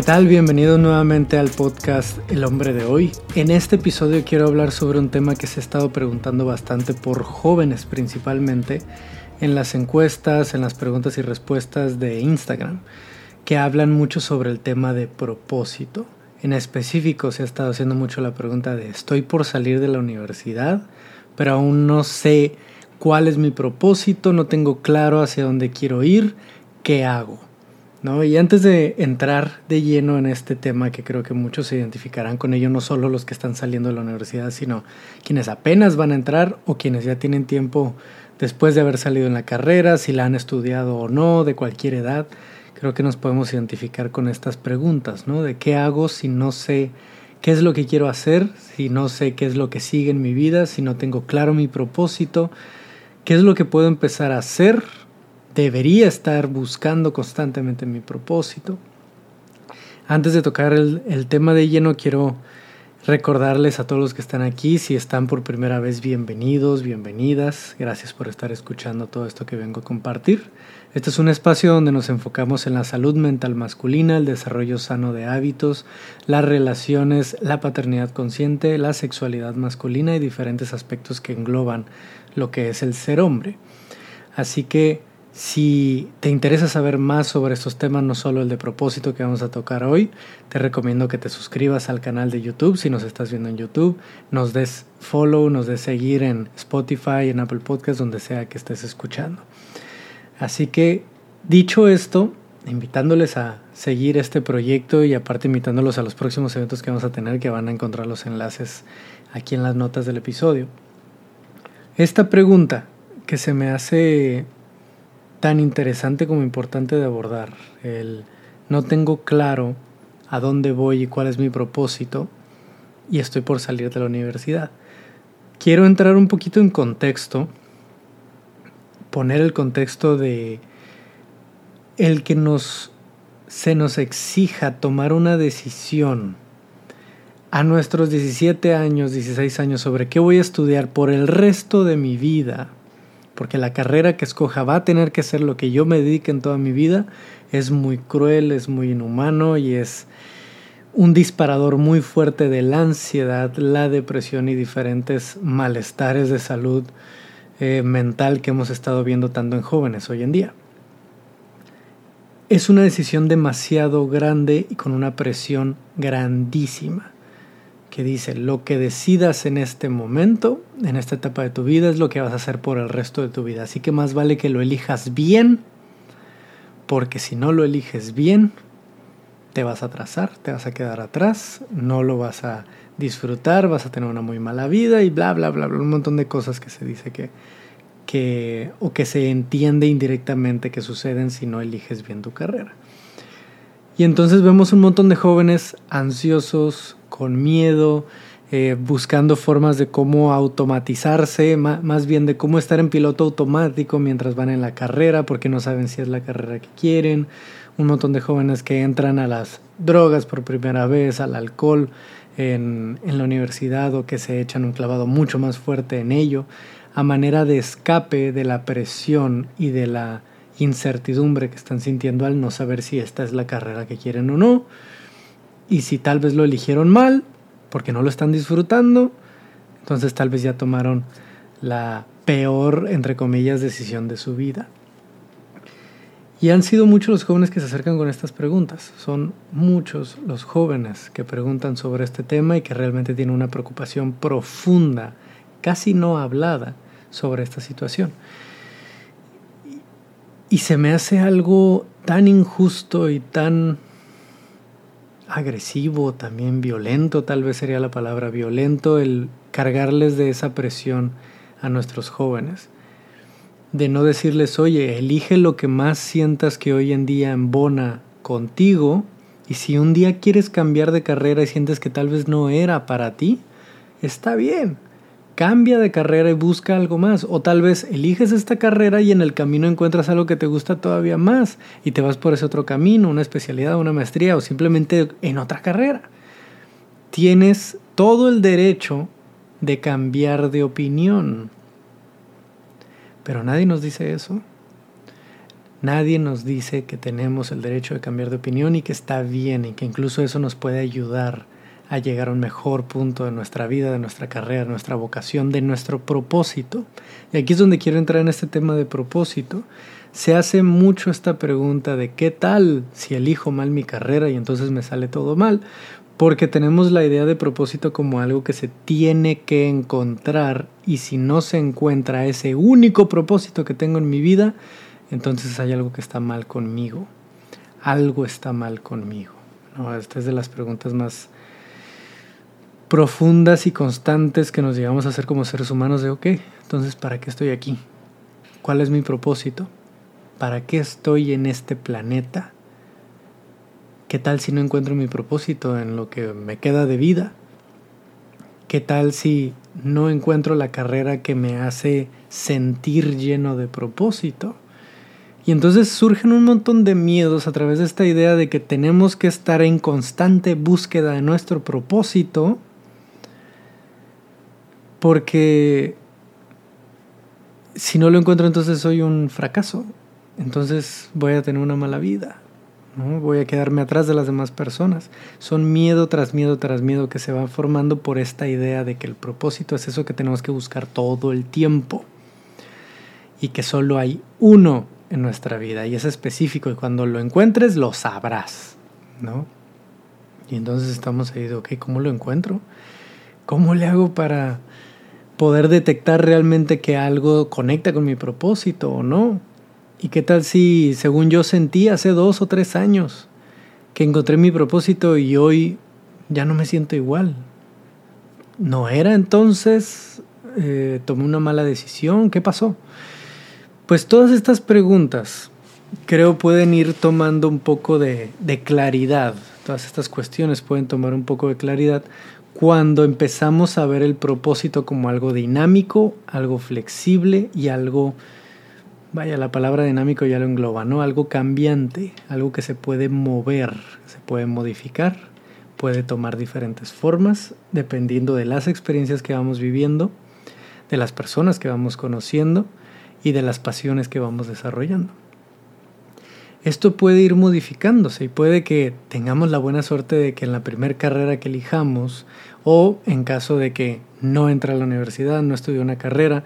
¿Qué tal? Bienvenido nuevamente al podcast El hombre de hoy. En este episodio quiero hablar sobre un tema que se ha estado preguntando bastante por jóvenes principalmente en las encuestas, en las preguntas y respuestas de Instagram, que hablan mucho sobre el tema de propósito. En específico se ha estado haciendo mucho la pregunta de estoy por salir de la universidad, pero aún no sé cuál es mi propósito, no tengo claro hacia dónde quiero ir, ¿qué hago? ¿No? Y antes de entrar de lleno en este tema, que creo que muchos se identificarán con ello, no solo los que están saliendo de la universidad, sino quienes apenas van a entrar o quienes ya tienen tiempo después de haber salido en la carrera, si la han estudiado o no, de cualquier edad, creo que nos podemos identificar con estas preguntas, ¿no? De qué hago si no sé qué es lo que quiero hacer, si no sé qué es lo que sigue en mi vida, si no tengo claro mi propósito, qué es lo que puedo empezar a hacer debería estar buscando constantemente mi propósito. Antes de tocar el, el, tema de lleno, quiero recordarles a todos los que están aquí, si están por primera vez, bienvenidos, bienvenidas. Gracias por estar escuchando todo esto que vengo a compartir. Este es un espacio donde nos enfocamos en la salud mental masculina, el desarrollo sano de hábitos, las relaciones, la paternidad consciente, la sexualidad masculina y diferentes aspectos que engloban lo que es el ser hombre. Así que si te interesa saber más sobre estos temas, no solo el de propósito que vamos a tocar hoy, te recomiendo que te suscribas al canal de YouTube si nos estás viendo en YouTube, nos des follow, nos des seguir en Spotify, en Apple Podcast, donde sea que estés escuchando. Así que, dicho esto, invitándoles a seguir este proyecto y aparte invitándolos a los próximos eventos que vamos a tener, que van a encontrar los enlaces aquí en las notas del episodio. Esta pregunta que se me hace tan interesante como importante de abordar. El no tengo claro a dónde voy y cuál es mi propósito y estoy por salir de la universidad. Quiero entrar un poquito en contexto, poner el contexto de el que nos se nos exija tomar una decisión a nuestros 17 años, 16 años sobre qué voy a estudiar por el resto de mi vida porque la carrera que escoja va a tener que ser lo que yo me dedique en toda mi vida, es muy cruel, es muy inhumano y es un disparador muy fuerte de la ansiedad, la depresión y diferentes malestares de salud eh, mental que hemos estado viendo tanto en jóvenes hoy en día. Es una decisión demasiado grande y con una presión grandísima que dice, lo que decidas en este momento, en esta etapa de tu vida, es lo que vas a hacer por el resto de tu vida. Así que más vale que lo elijas bien, porque si no lo eliges bien, te vas a atrasar, te vas a quedar atrás, no lo vas a disfrutar, vas a tener una muy mala vida y bla, bla, bla, bla, un montón de cosas que se dice que, que, o que se entiende indirectamente que suceden si no eliges bien tu carrera. Y entonces vemos un montón de jóvenes ansiosos, con miedo, eh, buscando formas de cómo automatizarse, más bien de cómo estar en piloto automático mientras van en la carrera, porque no saben si es la carrera que quieren. Un montón de jóvenes que entran a las drogas por primera vez, al alcohol en, en la universidad o que se echan un clavado mucho más fuerte en ello, a manera de escape de la presión y de la incertidumbre que están sintiendo al no saber si esta es la carrera que quieren o no. Y si tal vez lo eligieron mal, porque no lo están disfrutando, entonces tal vez ya tomaron la peor, entre comillas, decisión de su vida. Y han sido muchos los jóvenes que se acercan con estas preguntas. Son muchos los jóvenes que preguntan sobre este tema y que realmente tienen una preocupación profunda, casi no hablada, sobre esta situación. Y se me hace algo tan injusto y tan agresivo, también violento, tal vez sería la palabra violento, el cargarles de esa presión a nuestros jóvenes. De no decirles, oye, elige lo que más sientas que hoy en día embona contigo, y si un día quieres cambiar de carrera y sientes que tal vez no era para ti, está bien cambia de carrera y busca algo más. O tal vez eliges esta carrera y en el camino encuentras algo que te gusta todavía más y te vas por ese otro camino, una especialidad, una maestría o simplemente en otra carrera. Tienes todo el derecho de cambiar de opinión. Pero nadie nos dice eso. Nadie nos dice que tenemos el derecho de cambiar de opinión y que está bien y que incluso eso nos puede ayudar a llegar a un mejor punto de nuestra vida, de nuestra carrera, de nuestra vocación, de nuestro propósito. Y aquí es donde quiero entrar en este tema de propósito. Se hace mucho esta pregunta de qué tal si elijo mal mi carrera y entonces me sale todo mal, porque tenemos la idea de propósito como algo que se tiene que encontrar y si no se encuentra ese único propósito que tengo en mi vida, entonces hay algo que está mal conmigo. Algo está mal conmigo. Esta es de las preguntas más profundas y constantes que nos llegamos a hacer como seres humanos de, ok, entonces, ¿para qué estoy aquí? ¿Cuál es mi propósito? ¿Para qué estoy en este planeta? ¿Qué tal si no encuentro mi propósito en lo que me queda de vida? ¿Qué tal si no encuentro la carrera que me hace sentir lleno de propósito? Y entonces surgen un montón de miedos a través de esta idea de que tenemos que estar en constante búsqueda de nuestro propósito, porque si no lo encuentro entonces soy un fracaso, entonces voy a tener una mala vida. Voy a quedarme atrás de las demás personas. Son miedo tras miedo tras miedo que se va formando por esta idea de que el propósito es eso que tenemos que buscar todo el tiempo y que solo hay uno en nuestra vida y es específico y cuando lo encuentres lo sabrás, ¿no? Y entonces estamos ahí de, ok, ¿cómo lo encuentro? ¿Cómo le hago para poder detectar realmente que algo conecta con mi propósito o no? ¿Y qué tal si, según yo sentí hace dos o tres años, que encontré mi propósito y hoy ya no me siento igual? ¿No era entonces? Eh, ¿Tomé una mala decisión? ¿Qué pasó? Pues todas estas preguntas creo pueden ir tomando un poco de, de claridad. Todas estas cuestiones pueden tomar un poco de claridad cuando empezamos a ver el propósito como algo dinámico, algo flexible y algo Vaya, la palabra dinámico ya lo engloba, ¿no? Algo cambiante, algo que se puede mover, se puede modificar, puede tomar diferentes formas dependiendo de las experiencias que vamos viviendo, de las personas que vamos conociendo y de las pasiones que vamos desarrollando. Esto puede ir modificándose y puede que tengamos la buena suerte de que en la primera carrera que elijamos o en caso de que no entre a la universidad, no estudió una carrera,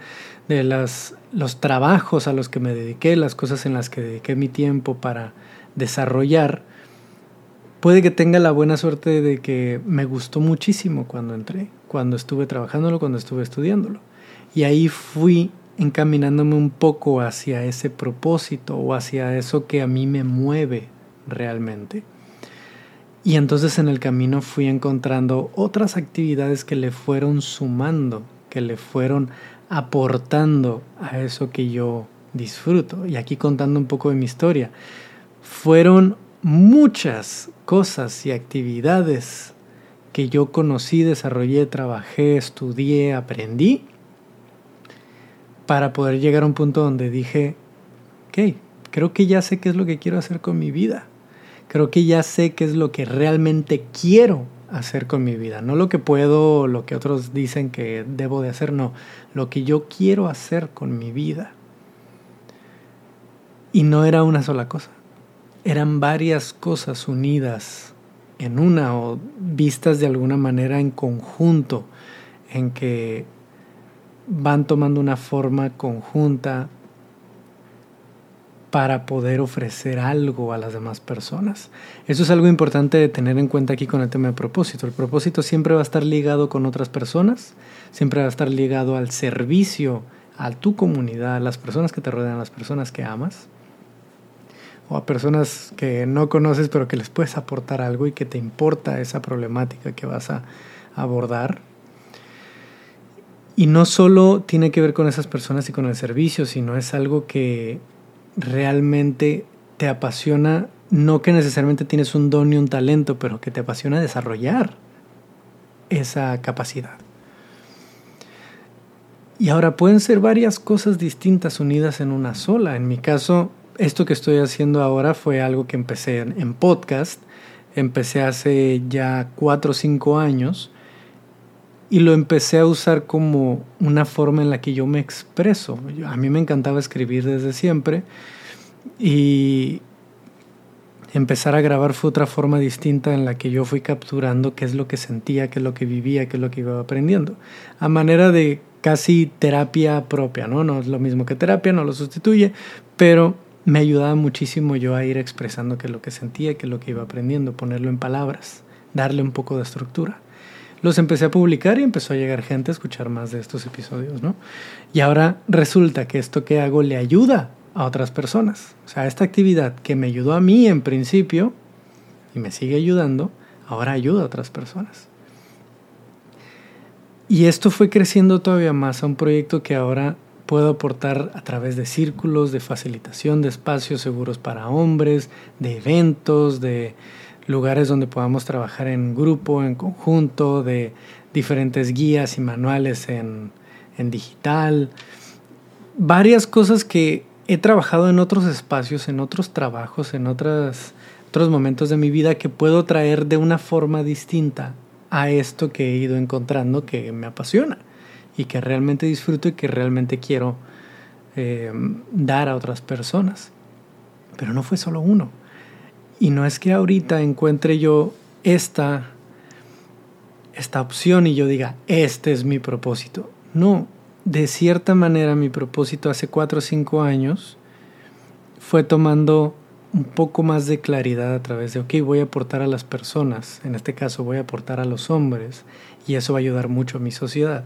de las, los trabajos a los que me dediqué, las cosas en las que dediqué mi tiempo para desarrollar, puede que tenga la buena suerte de que me gustó muchísimo cuando entré, cuando estuve trabajándolo, cuando estuve estudiándolo. Y ahí fui encaminándome un poco hacia ese propósito o hacia eso que a mí me mueve realmente. Y entonces en el camino fui encontrando otras actividades que le fueron sumando, que le fueron aportando a eso que yo disfruto. Y aquí contando un poco de mi historia. Fueron muchas cosas y actividades que yo conocí, desarrollé, trabajé, estudié, aprendí, para poder llegar a un punto donde dije, ok, creo que ya sé qué es lo que quiero hacer con mi vida. Creo que ya sé qué es lo que realmente quiero hacer con mi vida. No lo que puedo, lo que otros dicen que debo de hacer, no. Lo que yo quiero hacer con mi vida. Y no era una sola cosa. Eran varias cosas unidas en una o vistas de alguna manera en conjunto, en que van tomando una forma conjunta para poder ofrecer algo a las demás personas. Eso es algo importante de tener en cuenta aquí con el tema de propósito. El propósito siempre va a estar ligado con otras personas, siempre va a estar ligado al servicio, a tu comunidad, a las personas que te rodean, a las personas que amas, o a personas que no conoces pero que les puedes aportar algo y que te importa esa problemática que vas a abordar. Y no solo tiene que ver con esas personas y con el servicio, sino es algo que realmente te apasiona, no que necesariamente tienes un don y un talento, pero que te apasiona desarrollar esa capacidad. Y ahora pueden ser varias cosas distintas unidas en una sola. En mi caso, esto que estoy haciendo ahora fue algo que empecé en podcast. Empecé hace ya cuatro o cinco años y lo empecé a usar como una forma en la que yo me expreso. A mí me encantaba escribir desde siempre Y empezar a grabar fue otra forma distinta en la que yo fui capturando qué es lo que sentía, qué es lo que vivía, qué es lo que iba aprendiendo. A manera de casi terapia propia, ¿no? No es lo mismo que terapia, no lo sustituye, pero me ayudaba muchísimo yo a ir expresando qué es lo que sentía, qué es lo que iba aprendiendo, ponerlo en palabras, darle un poco de estructura. Los empecé a publicar y empezó a llegar gente a escuchar más de estos episodios, ¿no? Y ahora resulta que esto que hago le ayuda a otras personas. O sea, esta actividad que me ayudó a mí en principio y me sigue ayudando, ahora ayuda a otras personas. Y esto fue creciendo todavía más a un proyecto que ahora puedo aportar a través de círculos, de facilitación de espacios seguros para hombres, de eventos, de lugares donde podamos trabajar en grupo, en conjunto, de diferentes guías y manuales en, digital. Varias cosas que he trabajado en otros espacios, en otros trabajos, en otras, otros momentos de mi vida que puedo traer de una forma distinta a esto que he ido encontrando que me apasiona y que realmente disfruto y que realmente quiero eh, dar a otras personas. Pero no fue solo uno. Y no es que ahorita encuentre yo esta, esta opción y yo diga, este es mi propósito. No, de cierta manera mi propósito hace cuatro o cinco años fue tomando un poco más de claridad a través de, ok, voy a aportar a las personas, en este caso voy a aportar a los hombres, y eso va a ayudar mucho a mi sociedad.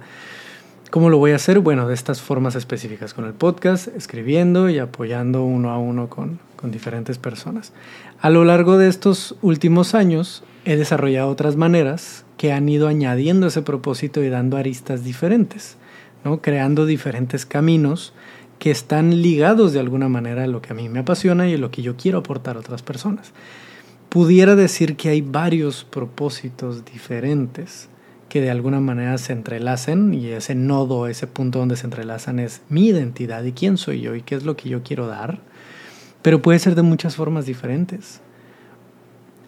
¿Cómo lo voy a hacer? Bueno, de estas formas específicas, con el podcast, escribiendo y apoyando uno a uno con, con diferentes personas. A lo largo de estos últimos años he desarrollado otras maneras que han ido añadiendo ese propósito y dando aristas diferentes creando diferentes caminos que están ligados de alguna manera a lo que a mí me apasiona y a lo que yo quiero aportar a otras personas. Pudiera decir que hay varios propósitos diferentes que de alguna manera se entrelacen y ese nodo, ese punto donde se entrelazan es mi identidad y quién soy yo y qué es lo que yo quiero dar, pero puede ser de muchas formas diferentes.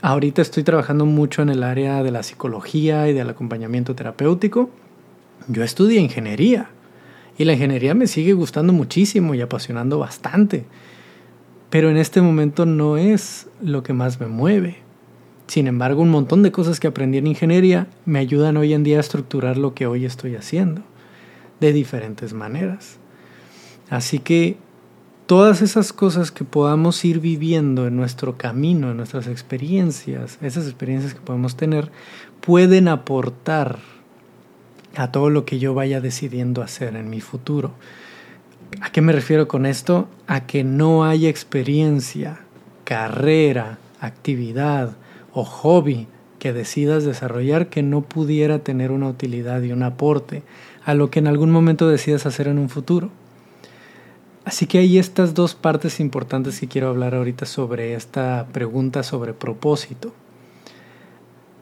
Ahorita estoy trabajando mucho en el área de la psicología y del acompañamiento terapéutico yo estudié ingeniería y la ingeniería me sigue gustando muchísimo y apasionando bastante, pero en este momento no es lo que más me mueve. Sin embargo, un montón de cosas que aprendí en ingeniería me ayudan hoy en día a estructurar lo que hoy estoy haciendo de diferentes maneras. Así que todas esas cosas que podamos ir viviendo en nuestro camino, en nuestras experiencias, esas experiencias que podemos tener, pueden aportar a todo lo que yo vaya decidiendo hacer en mi futuro. ¿A qué me refiero con esto? A que no haya experiencia, carrera, actividad o hobby que decidas desarrollar que no pudiera tener una utilidad y un aporte a lo que en algún momento decidas hacer en un futuro. Así que hay estas dos partes importantes que quiero hablar ahorita sobre esta pregunta sobre propósito.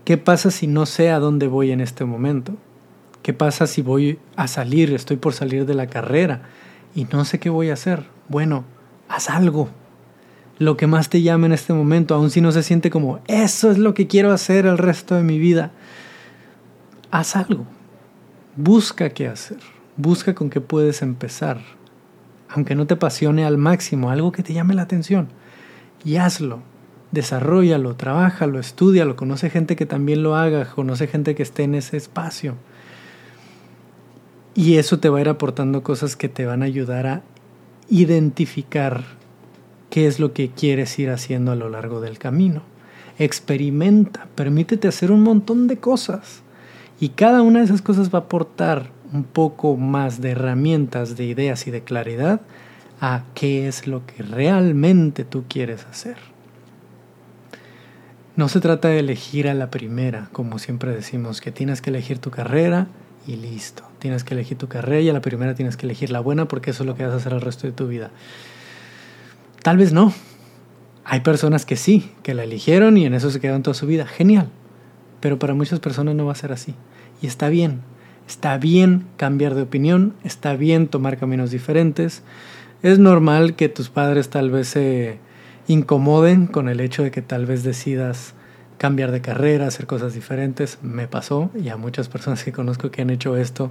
¿Qué pasa si no sé a dónde voy en este momento? ¿Qué pasa si voy a salir, estoy por salir de la carrera y no sé qué voy a hacer? Bueno, haz algo. Lo que más te llame en este momento, aun si no se siente como, eso es lo que quiero hacer el resto de mi vida. Haz algo. Busca qué hacer. Busca con qué puedes empezar. Aunque no te apasione al máximo, algo que te llame la atención. Y hazlo. Desarrollalo, trabájalo, estudialo, conoce gente que también lo haga, conoce gente que esté en ese espacio. Y eso te va a ir aportando cosas que te van a ayudar a identificar qué es lo que quieres ir haciendo a lo largo del camino. Experimenta, permítete hacer un montón de cosas. Y cada una de esas cosas va a aportar un poco más de herramientas, de ideas y de claridad a qué es lo que realmente tú quieres hacer. No se trata de elegir a la primera, como siempre decimos, que tienes que elegir tu carrera y listo. Tienes que elegir tu carrera y a la primera tienes que elegir la buena porque eso es lo que vas a hacer el resto de tu vida. Tal vez no. Hay personas que sí, que la eligieron y en eso se quedaron toda su vida. Genial. Pero para muchas personas no va a ser así. Y está bien. Está bien cambiar de opinión, está bien tomar caminos diferentes. Es normal que tus padres tal vez se incomoden con el hecho de que tal vez decidas cambiar de carrera, hacer cosas diferentes. Me pasó y a muchas personas que conozco que han hecho esto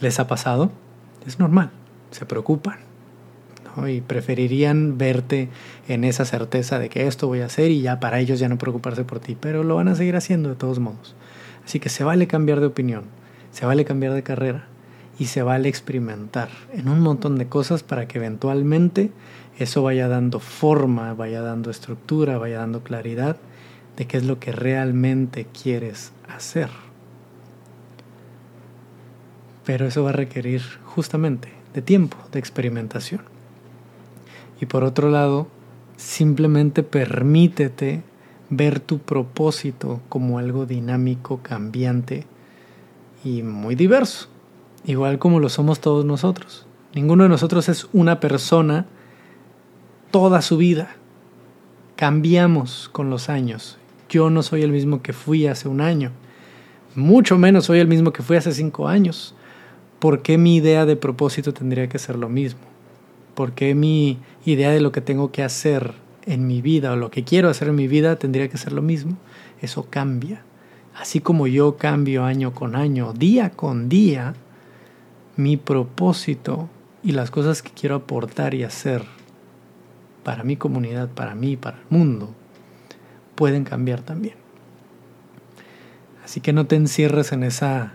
les ha pasado. Es normal, se preocupan. y preferirían verte en esa certeza de que esto voy a hacer y ya para ellos ya no preocuparse por ti, pero lo van a seguir haciendo de todos modos. Así que se vale cambiar de opinión, se vale cambiar de carrera y se vale experimentar en un montón de cosas para que eventualmente eso vaya dando forma, vaya dando estructura, vaya dando claridad de qué es lo que realmente quieres hacer. Pero eso va a requerir justamente de tiempo, de experimentación. Y por otro lado, simplemente permítete ver tu propósito como algo dinámico, cambiante y muy diverso, igual como lo somos todos nosotros. Ninguno de nosotros es una persona toda su vida. Cambiamos con los años. Yo no soy el mismo que fui hace un año. Mucho menos soy el mismo que fui hace cinco años. ¿Por qué mi idea de propósito tendría que ser lo mismo? ¿Por qué mi idea de lo que tengo que hacer en mi vida o lo que quiero hacer en mi vida tendría que ser lo mismo? Eso cambia. Así como yo cambio año con año, día con día, mi propósito y las cosas que quiero aportar y hacer para mi comunidad, para mí, para el mundo, pueden cambiar también. Así que no te encierres en esa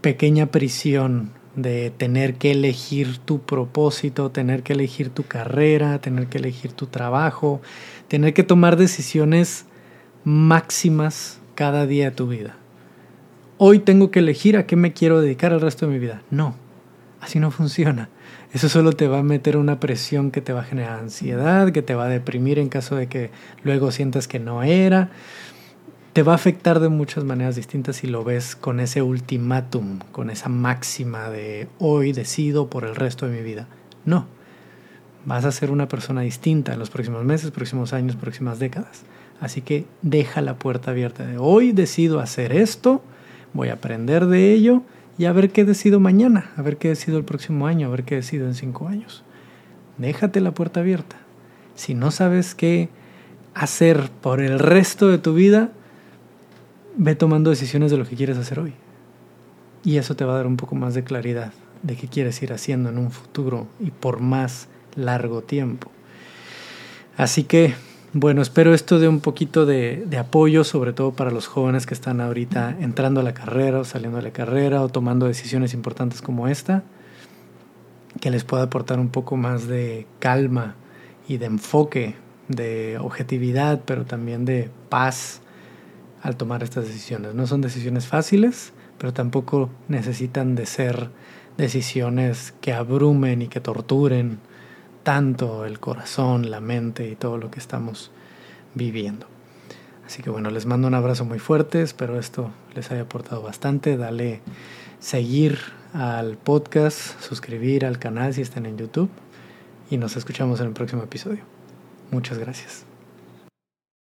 pequeña prisión de tener que elegir tu propósito, tener que elegir tu carrera, tener que elegir tu trabajo, tener que tomar decisiones máximas cada día de tu vida. Hoy tengo que elegir a qué me quiero dedicar el resto de mi vida. No, así no funciona. Eso solo te va a meter una presión que te va a generar ansiedad, que te va a deprimir en caso de que luego sientas que no era. Te va a afectar de muchas maneras distintas si lo ves con ese ultimátum, con esa máxima de hoy decido por el resto de mi vida. No, vas a ser una persona distinta en los próximos meses, próximos años, próximas décadas. Así que deja la puerta abierta de hoy decido hacer esto, voy a aprender de ello y a ver qué decido mañana, a ver qué decido el próximo año, a ver qué decido en cinco años. Déjate la puerta abierta. Si no sabes qué hacer por el resto de tu vida, ve tomando decisiones de lo que quieres hacer hoy. Y eso te va a dar un poco más de claridad de qué quieres ir haciendo en un futuro y por más largo tiempo. Así que bueno, espero esto de un poquito de, apoyo, sobre todo para los jóvenes que están ahorita entrando a la carrera o saliendo de la carrera o tomando decisiones importantes como esta, que les pueda aportar un poco más de calma y de enfoque, de objetividad, pero también de paz al tomar estas decisiones. No son decisiones fáciles, pero tampoco necesitan de ser decisiones que abrumen y que torturen tanto el corazón, la mente y todo lo que estamos viviendo. Así que bueno, les mando un abrazo muy fuerte, espero esto les haya aportado bastante. Dale seguir al podcast, suscribir al canal si están en YouTube y nos escuchamos en el próximo episodio. Muchas gracias.